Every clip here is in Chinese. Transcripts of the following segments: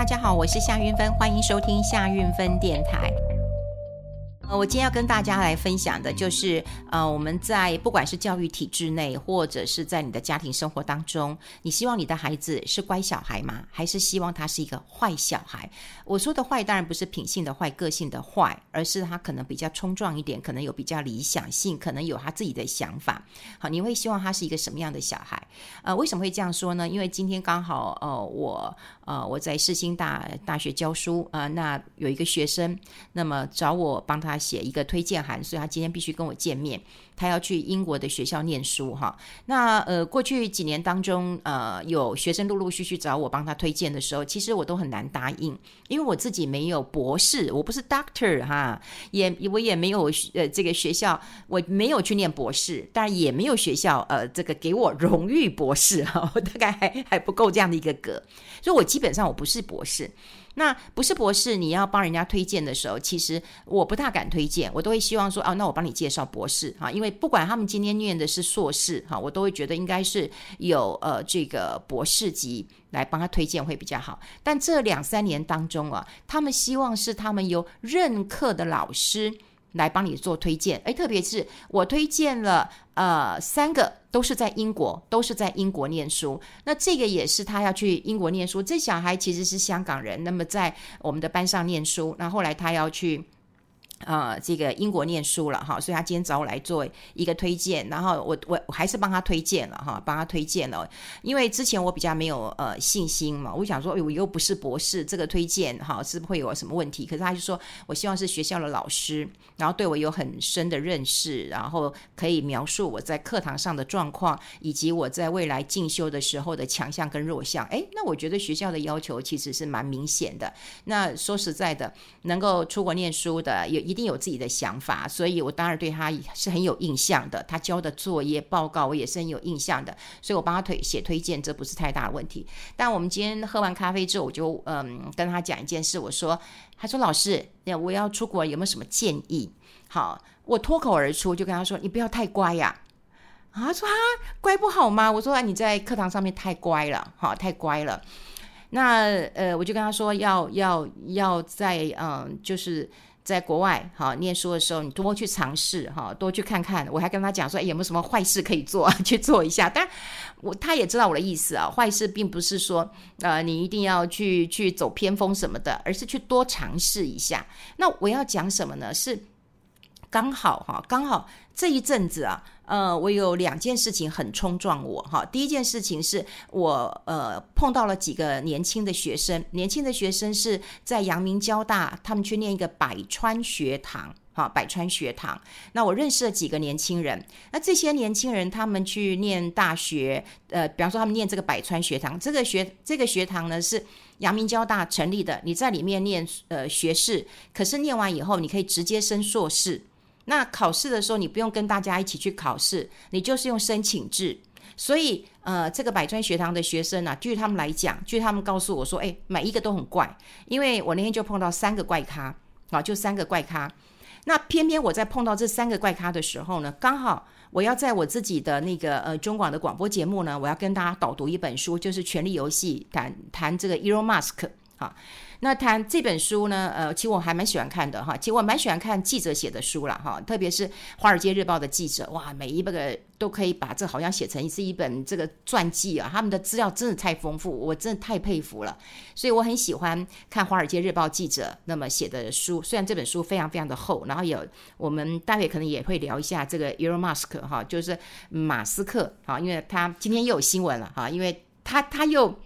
大家好，我是夏云芬，欢迎收听夏云芬电台。呃，我今天要跟大家来分享的就是，呃，我们在不管是教育体制内，或者是在你的家庭生活当中，你希望你的孩子是乖小孩吗？还是希望他是一个坏小孩？我说的坏，当然不是品性的坏、个性的坏，而是他可能比较冲撞一点，可能有比较理想性，可能有他自己的想法。好，你会希望他是一个什么样的小孩？呃，为什么会这样说呢？因为今天刚好，呃，我，呃，我在世新大大学教书，呃，那有一个学生，那么找我帮他。写一个推荐函，所以他今天必须跟我见面。他要去英国的学校念书，哈。那呃，过去几年当中，呃，有学生陆陆续续找我帮他推荐的时候，其实我都很难答应，因为我自己没有博士，我不是 doctor 哈，也我也没有呃这个学校，我没有去念博士，但也没有学校呃这个给我荣誉博士哈，我大概还还不够这样的一个格，所以我基基本上我不是博士。那不是博士，你要帮人家推荐的时候，其实我不大敢推荐，我都会希望说，哦，那我帮你介绍博士哈，因为不管他们今天念的是硕士哈，我都会觉得应该是有呃这个博士级来帮他推荐会比较好。但这两三年当中啊，他们希望是他们有任课的老师。来帮你做推荐，诶，特别是我推荐了呃三个，都是在英国，都是在英国念书。那这个也是他要去英国念书，这小孩其实是香港人，那么在我们的班上念书，那后来他要去。呃，这个英国念书了哈，所以他今天找我来做一个推荐，然后我我我还是帮他推荐了哈，帮他推荐了，因为之前我比较没有呃信心嘛，我想说，哎，我又不是博士，这个推荐哈是不会有什么问题？可是他就说我希望是学校的老师，然后对我有很深的认识，然后可以描述我在课堂上的状况，以及我在未来进修的时候的强项跟弱项。哎，那我觉得学校的要求其实是蛮明显的。那说实在的，能够出国念书的有。一定有自己的想法，所以我当然对他是很有印象的。他交的作业报告我也是很有印象的，所以我帮他推写推荐，这不是太大的问题。但我们今天喝完咖啡之后，我就嗯跟他讲一件事，我说：“他说老师，那我要出国，有没有什么建议？”好，我脱口而出就跟他说：“你不要太乖呀。”啊，他说：“啊，乖不好吗？”我说：“啊，你在课堂上面太乖了，好，太乖了。”那呃，我就跟他说：“要要要在嗯，就是。”在国外哈念书的时候，你多去尝试哈，多去看看。我还跟他讲说，哎，有没有什么坏事可以做，去做一下。但我他也知道我的意思啊，坏事并不是说呃你一定要去去走偏锋什么的，而是去多尝试一下。那我要讲什么呢？是。刚好哈，刚好这一阵子啊，呃，我有两件事情很冲撞我哈。第一件事情是我呃碰到了几个年轻的学生，年轻的学生是在阳明交大，他们去念一个百川学堂哈，百川学堂。那我认识了几个年轻人，那这些年轻人他们去念大学，呃，比方说他们念这个百川学堂，这个学这个学堂呢是阳明交大成立的，你在里面念呃学士，可是念完以后你可以直接升硕士。那考试的时候，你不用跟大家一起去考试，你就是用申请制。所以，呃，这个百川学堂的学生啊，据他们来讲，据他们告诉我说，哎，每一个都很怪。因为我那天就碰到三个怪咖，啊，就三个怪咖。那偏偏我在碰到这三个怪咖的时候呢，刚好我要在我自己的那个呃中广的广播节目呢，我要跟大家导读一本书，就是《权力游戏》，谈谈这个 Elon Musk 好。那谈这本书呢？呃，其实我还蛮喜欢看的哈。其实我蛮喜欢看记者写的书了哈，特别是《华尔街日报》的记者，哇，每一个都可以把这好像写成是一本这个传记啊。他们的资料真的太丰富，我真的太佩服了。所以我很喜欢看《华尔街日报》记者那么写的书。虽然这本书非常非常的厚，然后有我们待会可能也会聊一下这个 Elon Musk 哈，就是马斯克哈，因为他今天又有新闻了哈，因为他他又。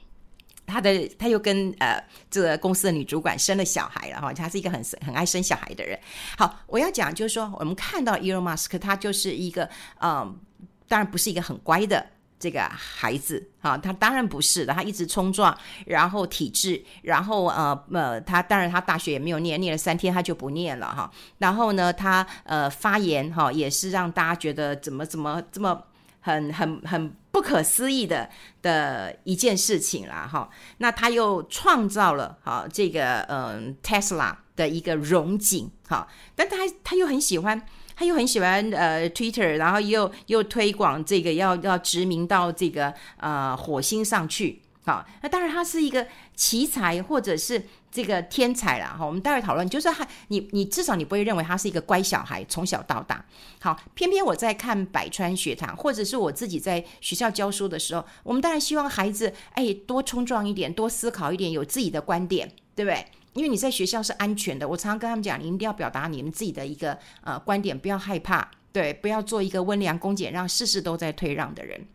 他的他又跟呃这个公司的女主管生了小孩了哈，他是一个很很爱生小孩的人。好，我要讲就是说，我们看到 Elon Musk，他就是一个嗯，当然不是一个很乖的这个孩子哈，他当然不是的，他一直冲撞，然后体质，然后呃呃，他当然他大学也没有念，念了三天他就不念了哈。然后呢，他呃发言哈也是让大家觉得怎么怎么这么很很很。不可思议的的一件事情啦，哈，那他又创造了哈这个嗯 Tesla 的一个荣景，哈，但他他又很喜欢，他又很喜欢呃 Twitter，然后又又推广这个要要殖民到这个呃火星上去，好，那当然他是一个奇才或者是这个天才啦。哈。我们待会讨论，就是他，你你至少你不会认为他是一个乖小孩，从小到大。好，偏偏我在看百川学堂，或者是我自己在学校教书的时候，我们当然希望孩子哎多冲撞一点，多思考一点，有自己的观点，对不对？因为你在学校是安全的。我常常跟他们讲，你一定要表达你们自己的一个呃观点，不要害怕，对，不要做一个温良恭俭让，事事都在退让的人。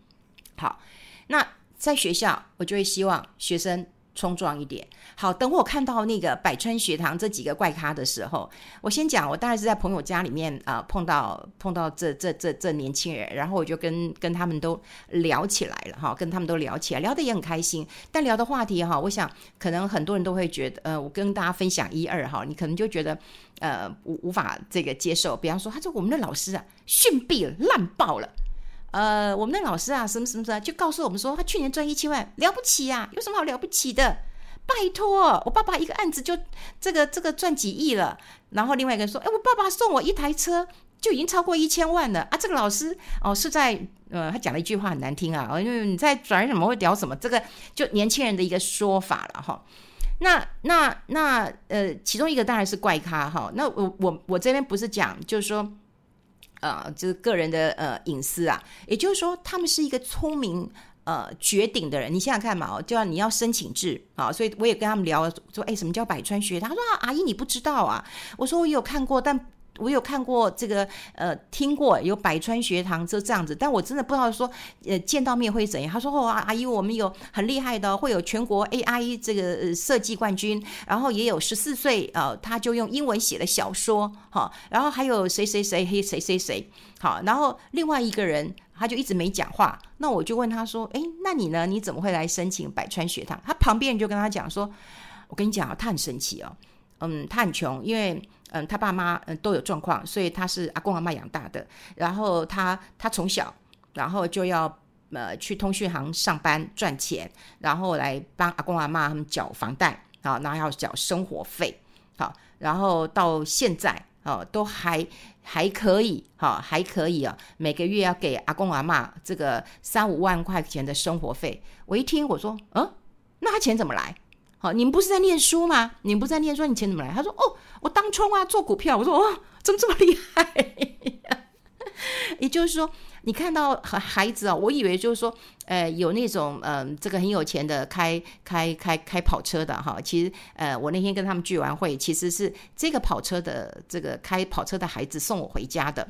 好，那。在学校，我就会希望学生冲撞一点。好，等我看到那个百川学堂这几个怪咖的时候，我先讲，我大概是在朋友家里面啊、碰到碰到这这这这年轻人，然后我就跟跟他们都聊起来了哈，跟他们都聊起来，聊得也很开心。但聊的话题哈，我想可能很多人都会觉得，呃，我跟大家分享一二哈，你可能就觉得呃无无法这个接受。比方说，他说我们的老师啊，逊毙了，烂爆了。呃，我们的老师啊，什么什么什么，就告诉我们说，他去年赚一千万，了不起呀，有什么好了不起的？拜托，我爸爸一个案子就这个这个赚几亿了。然后另外一个人说，哎，我爸爸送我一台车，就已经超过一千万了啊！这个老师哦，是在呃，他讲了一句话很难听啊，因为你在转什么会聊什么，这个就年轻人的一个说法了哈。那那那呃，其中一个当然是怪咖哈。那我我我这边不是讲，就是说。呃，就是个人的呃隐私啊，也就是说，他们是一个聪明呃绝顶的人。你想想看嘛，哦就要你要申请制啊，所以我也跟他们聊说，哎，什么叫百川学？他说啊，阿姨你不知道啊。我说我有看过，但。我有看过这个，呃，听过有百川学堂就这样子，但我真的不知道说，呃，见到面会怎样。他说：“哦，阿姨，我们有很厉害的，会有全国 AI 这个设计冠军，然后也有十四岁，呃，他就用英文写的小说，哈，然后还有谁谁谁嘿谁谁谁，好，然后另外一个人他就一直没讲话，那我就问他说：，诶，那你呢？你怎么会来申请百川学堂？他旁边人就跟他讲说：，我跟你讲啊，他很神奇哦，嗯，他很穷，因为。”嗯，他爸妈嗯都有状况，所以他是阿公阿嬷养大的。然后他他从小，然后就要呃去通讯行上班赚钱，然后来帮阿公阿嬷他们缴房贷啊，然后要缴生活费，好，然后到现在哦都还还可以，哈还可以啊，每个月要给阿公阿嬷这个三五万块钱的生活费。我一听我说，嗯，那他钱怎么来？好，你们不是在念书吗？你们不是在念书，你钱怎么来？他说，哦。我当冲啊，做股票。我说哦，怎么这么厉害？也就是说，你看到孩孩子啊，我以为就是说，呃，有那种嗯、这个很有钱的，开开开开跑车的哈。其实呃，我那天跟他们聚完会，其实是这个跑车的这个开跑车的孩子送我回家的。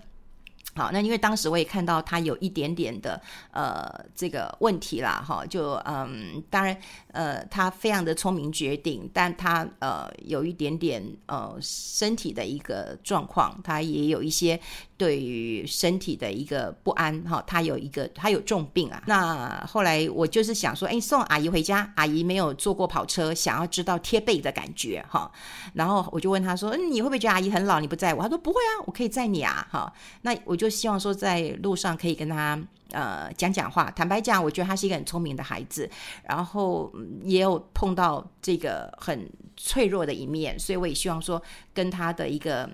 好，那因为当时我也看到他有一点点的呃这个问题啦，哈，就嗯，当然呃他非常的聪明绝顶，但他呃有一点点呃身体的一个状况，他也有一些。对于身体的一个不安，哈，他有一个他有重病啊。那后来我就是想说，哎，送阿姨回家，阿姨没有坐过跑车，想要知道贴背的感觉，哈。然后我就问他说，嗯，你会不会觉得阿姨很老，你不载我？他说不会啊，我可以载你啊，哈。那我就希望说在路上可以跟他呃讲讲话。坦白讲，我觉得他是一个很聪明的孩子，然后也有碰到这个很脆弱的一面，所以我也希望说跟他的一个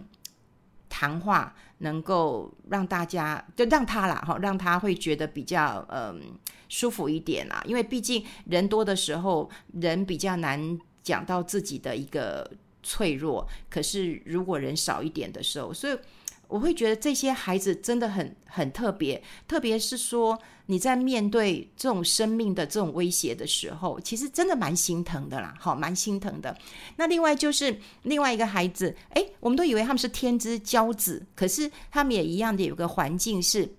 谈话。能够让大家就让他啦哈，让他会觉得比较嗯舒服一点啦，因为毕竟人多的时候，人比较难讲到自己的一个脆弱。可是如果人少一点的时候，所以。我会觉得这些孩子真的很很特别，特别是说你在面对这种生命的这种威胁的时候，其实真的蛮心疼的啦，好，蛮心疼的。那另外就是另外一个孩子，诶，我们都以为他们是天之骄子，可是他们也一样的有个环境是。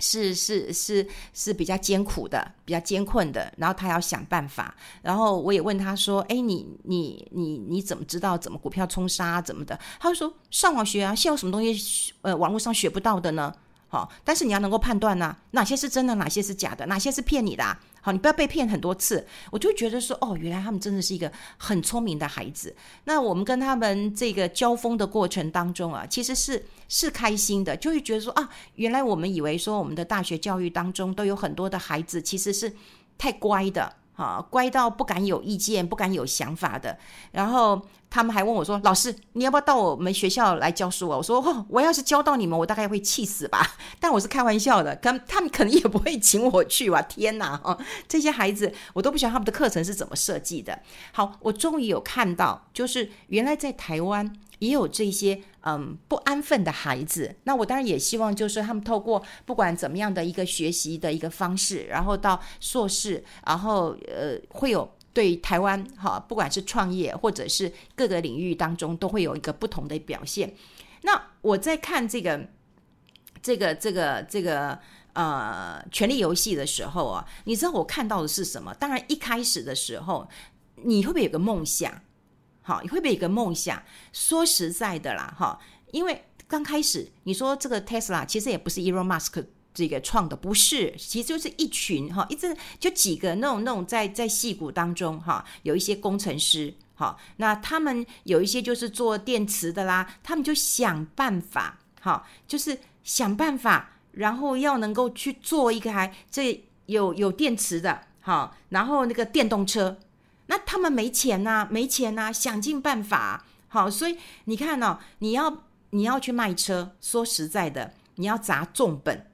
是是是是比较艰苦的，比较艰困的，然后他要想办法。然后我也问他说：“哎，你你你你怎么知道怎么股票冲杀怎么的？”他就说：“上网学啊，现在有什么东西呃网络上学不到的呢？”好，但是你要能够判断呐，哪些是真的，哪些是假的，哪些是骗你的啊。好，你不要被骗很多次。我就觉得说，哦，原来他们真的是一个很聪明的孩子。那我们跟他们这个交锋的过程当中啊，其实是是开心的，就会觉得说啊，原来我们以为说我们的大学教育当中都有很多的孩子其实是太乖的，啊，乖到不敢有意见、不敢有想法的，然后。他们还问我说：“老师，你要不要到我们学校来教书啊？”我说：“哦，我要是教到你们，我大概会气死吧。”但我是开玩笑的，跟他们可能也不会请我去吧。天哪，这些孩子我都不晓得他们的课程是怎么设计的。好，我终于有看到，就是原来在台湾也有这些嗯不安分的孩子。那我当然也希望，就是他们透过不管怎么样的一个学习的一个方式，然后到硕士，然后呃会有。对台湾哈，不管是创业或者是各个领域当中，都会有一个不同的表现。那我在看这个、这个、这个、这个呃《权力游戏》的时候啊，你知道我看到的是什么？当然一开始的时候，你会不会有个梦想？好，你会不会有个梦想？说实在的啦，哈，因为刚开始你说这个 Tesla 其实也不是 Elon Musk。这个创的不是，其实就是一群哈，一直就几个那种那种在在矽谷当中哈，有一些工程师哈，那他们有一些就是做电池的啦，他们就想办法哈，就是想办法，然后要能够去做一个还这有有电池的哈，然后那个电动车，那他们没钱呐，没钱呐，想尽办法好，所以你看哦，你要你要去卖车，说实在的，你要砸重本。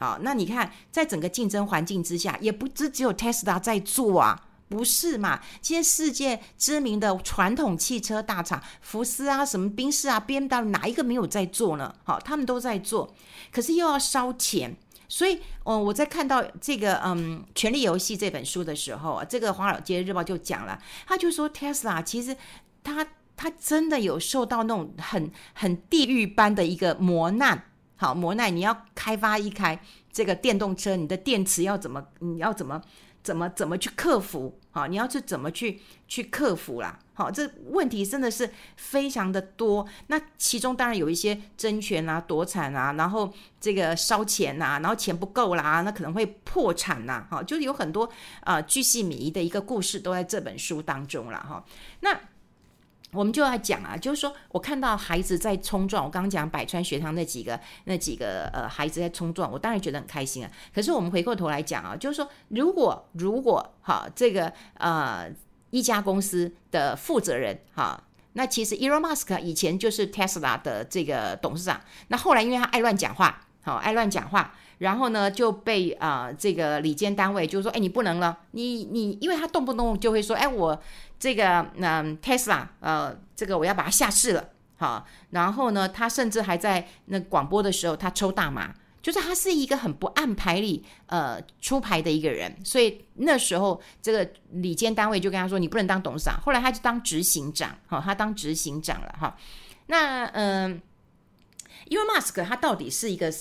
好，那你看，在整个竞争环境之下，也不只只有 Tesla 在做啊，不是嘛？今天世界知名的传统汽车大厂，福斯啊、什么宾士啊、BMW，哪一个没有在做呢？好，他们都在做，可是又要烧钱，所以，嗯，我在看到这个嗯《权力游戏》这本书的时候，这个《华尔街日报》就讲了，他就说 Tesla 其实他他真的有受到那种很很地狱般的一个磨难。好，磨难，你要开发一开这个电动车，你的电池要怎么？你要怎么怎么怎么去克服？好，你要去怎么去去克服啦？好，这问题真的是非常的多。那其中当然有一些争权啊、夺产啊，然后这个烧钱呐，然后钱不够啦，那可能会破产呐。哈，就是有很多啊，巨细靡遗的一个故事都在这本书当中了。哈，那。我们就要讲啊，就是说我看到孩子在冲撞，我刚刚讲百川学堂那几个那几个呃孩子在冲撞，我当然觉得很开心啊。可是我们回过头来讲啊，就是说如果如果哈这个呃一家公司的负责人哈，那其实 Elon Musk 以前就是 Tesla 的这个董事长，那后来因为他爱乱讲话，好爱乱讲话。然后呢，就被啊、这个里监单位就是说，哎，你不能了，你你，因为他动不动就会说，哎，我这个嗯 Tesla 呃，这个我要把它下市了，好，然后呢，他甚至还在那广播的时候，他抽大麻，就是他是一个很不按牌理呃出牌的一个人，所以那时候这个里监单位就跟他说，你不能当董事长，后来他就当执行长，好，他当执行长了哈，那嗯，Elon Musk 他到底是一个。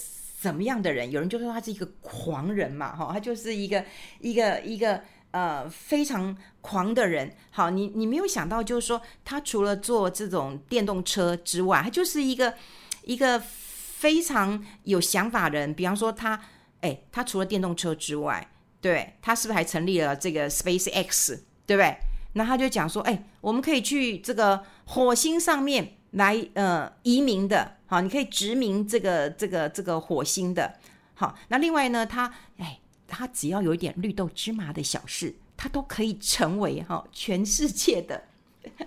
怎么样的人？有人就说他是一个狂人嘛，哈，他就是一个一个一个呃非常狂的人。好，你你没有想到，就是说他除了做这种电动车之外，他就是一个一个非常有想法的人。比方说他，哎，他除了电动车之外，对，他是不是还成立了这个 SpaceX，对不对？那他就讲说，哎，我们可以去这个火星上面来呃移民的。好，你可以殖民这个这个这个火星的。好，那另外呢，他哎，他只要有一点绿豆芝麻的小事，他都可以成为哈全世界的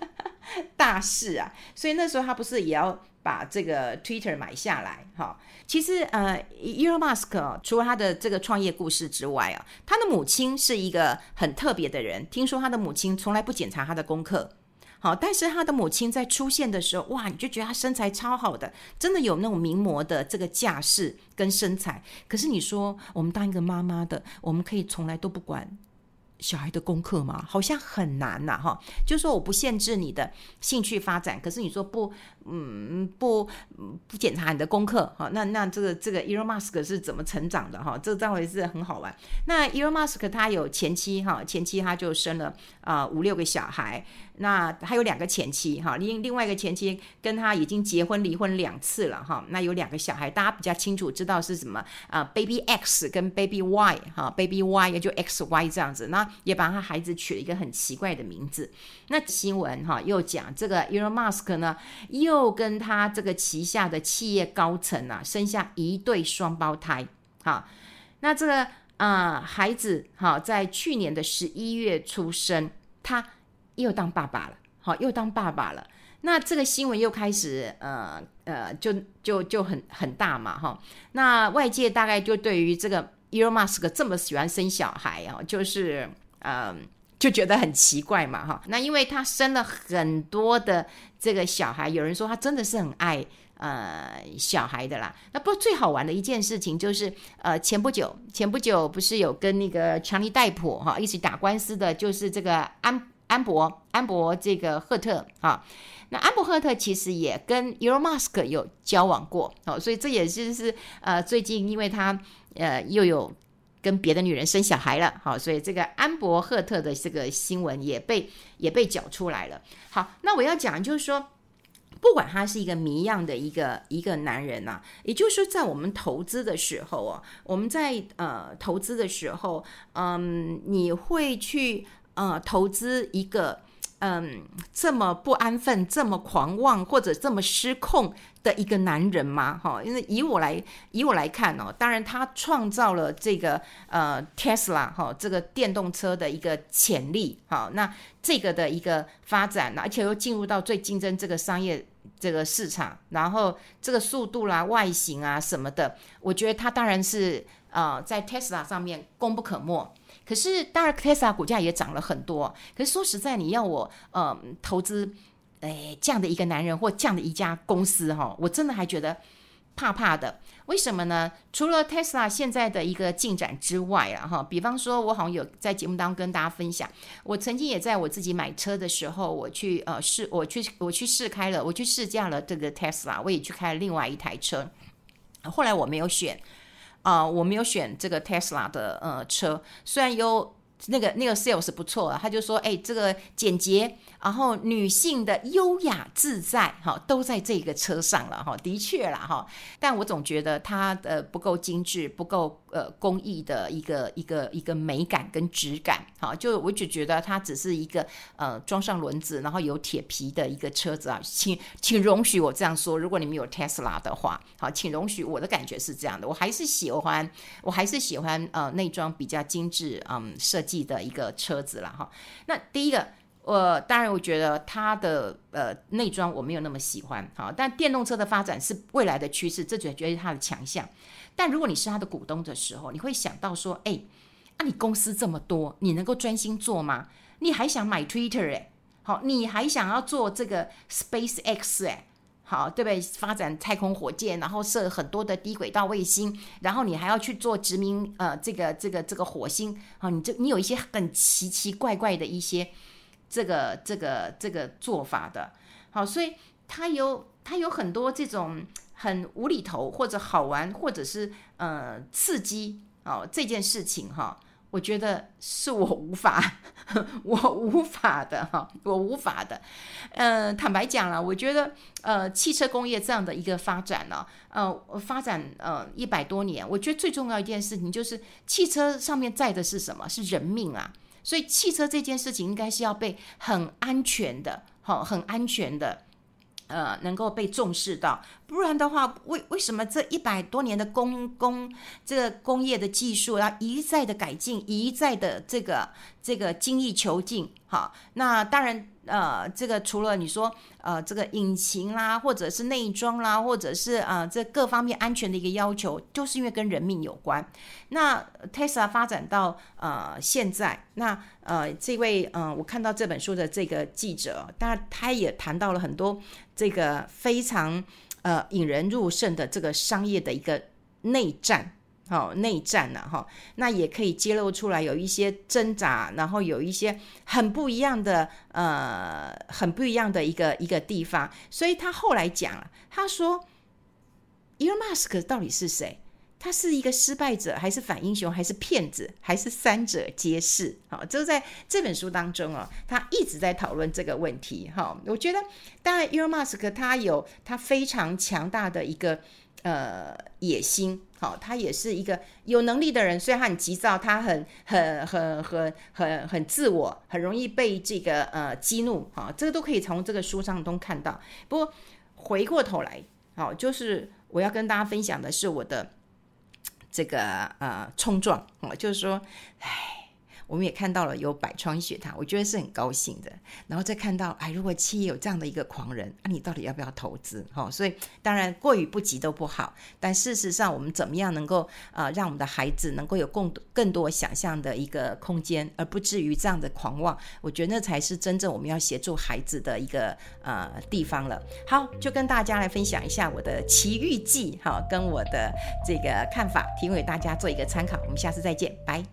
大事啊。所以那时候他不是也要把这个 Twitter 买下来？哈，其实呃，Elon Musk 除了他的这个创业故事之外啊，他的母亲是一个很特别的人。听说他的母亲从来不检查他的功课。好，但是他的母亲在出现的时候，哇，你就觉得他身材超好的，真的有那种名模的这个架势跟身材。可是你说，我们当一个妈妈的，我们可以从来都不管小孩的功课吗？好像很难呐，哈。就是说，我不限制你的兴趣发展，可是你说不。嗯，不不检查你的功课哈，那那这个这个 Elon Musk 是怎么成长的哈？这个当回是很好玩。那 Elon Musk 他有前妻哈，前妻他就生了啊、五六个小孩，那还有两个前妻哈，另另外一个前妻跟他已经结婚离婚两次了哈，那有两个小孩，大家比较清楚知道是什么啊，Baby X 跟 Baby Y 哈，Baby Y 也就 X Y 这样子，那也把他孩子取了一个很奇怪的名字。那新闻哈又讲这个 Elon Musk 呢又。跟他这个旗下的企业高层啊，生下一对双胞胎，好，那这个啊、孩子好，在去年的十一月出生，他又当爸爸了，好，又当爸爸了。那这个新闻又开始呃呃，就就就很很大嘛哈。那外界大概就对于这个 Elon Musk 这么喜欢生小孩啊，就是嗯就觉得很奇怪嘛哈。那因为他生了很多的这个小孩，有人说他真的是很爱。呃，小孩的啦，那不最好玩的一件事情就是，呃，前不久，前不久不是有跟那个强尼戴普哈一起打官司的，就是这个安安博安博这个赫特啊，那安博赫特其实也跟 Elon Musk 有交往过哦，所以这也就是呃最近因为他呃又有跟别的女人生小孩了，好，所以这个安博赫特的这个新闻也被也被搅出来了。好，那我要讲就是说。不管他是一个谜样的一个一个男人呐、也就是说，在我们投资的时候哦，我们在呃投资的时候，嗯，你会去呃投资一个嗯这么不安分、这么狂妄或者这么失控的一个男人吗？哈，因为以我来以我来看哦，当然他创造了这个呃 Tesla 哈这个电动车的一个潜力，哈，那这个的一个发展，而且又进入到最竞争这个商业。这个市场，然后这个速度啦、外形啊什么的，我觉得他当然是呃在 Tesla 上面功不可没。可是当然 Tesla 股价也涨了很多。可是说实在，你要我呃投资诶这样的一个男人或这样的一家公司哈，我真的还觉得。怕怕的，为什么呢？除了 Tesla 现在的一个进展之外啊，哈，比方说，我好像有在节目当中跟大家分享，我曾经也在我自己买车的时候，我去呃试，我去我去试开了，我去试驾了这个 Tesla，我也去开了另外一台车，后来我没有选，啊、我没有选这个 Tesla 的呃车，虽然有。那个那个 sales 不错啊，他就说，哎，这个简洁，然后女性的优雅自在，哈，都在这个车上了，哈，的确啦，哈，但我总觉得它呃不够精致，不够呃工艺的一个一个一个美感跟质感，哈，就我就觉得它只是一个呃装上轮子，然后有铁皮的一个车子啊，请请容许我这样说，如果你们有 Tesla 的话，好，请容许我的感觉是这样的，我还是喜欢，我还是喜欢呃内装比较精致，嗯，设计。的一个车子了哈，那第一个，呃，当然我觉得它的呃内装我没有那么喜欢，好，但电动车的发展是未来的趋势，这绝对是它的强项。但如果你是它的股东的时候，你会想到说，哎，啊，你公司这么多，你能够专心做吗？你还想买 Twitter 哎，好，你还想要做这个 SpaceX 哎？好，对不对？发展太空火箭，然后设很多的低轨道卫星，然后你还要去做殖民，呃，这个这个这个火星，好，你这你有一些很奇奇怪怪的一些这个这个这个做法的，好，所以它有它有很多这种很无厘头或者好玩或者是呃刺激，哦，这件事情哈。我觉得是我无法，我无法的哈，我无法的。呃，坦白讲了，我觉得呃，汽车工业这样的一个发展呢，呃，发展呃一百多年，我觉得最重要一件事情就是汽车上面载的是什么？是人命啊！所以汽车这件事情应该是要被很安全的，好，很安全的。呃，能够被重视到，不然的话，为为什么这一百多年的工工这个工业的技术要一再的改进，一再的这个这个精益求精？好，那当然。呃，这个除了你说呃，这个引擎啦，或者是内装啦，或者是呃，这各方面安全的一个要求，就是因为跟人命有关。那 Tesla 发展到呃现在，那呃这位嗯、呃，我看到这本书的这个记者，当然他也谈到了很多这个非常呃引人入胜的这个商业的一个内战。好、哦，内战了、啊、哈，那也可以揭露出来有一些挣扎，然后有一些很不一样的呃，很不一样的一个一个地方。所以他后来讲了，他说，Elon Musk 到底是谁？他是一个失败者，还是反英雄，还是骗子，还是三者皆是？好，就在这本书当中哦，他一直在讨论这个问题。哈，我觉得，当然，Elon Musk 他有他非常强大的一个。呃，野心好，他也是一个有能力的人。虽然他很急躁，他很很很很很很自我，很容易被这个呃激怒。好，这个都可以从这个书上都看到。不过回过头来，好，就是我要跟大家分享的是我的这个呃冲撞。就是说，唉，我们也看到了有百川学堂，我觉得是很高兴的。然后再看到，哎，如果企业有这样的一个狂人，那、你到底要不要投资？哈、所以当然过于不及都不好。但事实上，我们怎么样能够呃让我们的孩子能够有更更多想象的一个空间，而不至于这样的狂妄？我觉得那才是真正我们要协助孩子的一个呃地方了。好，就跟大家来分享一下我的奇遇记，哈、跟我的这个看法，提供给大家做一个参考。我们下次再见，拜。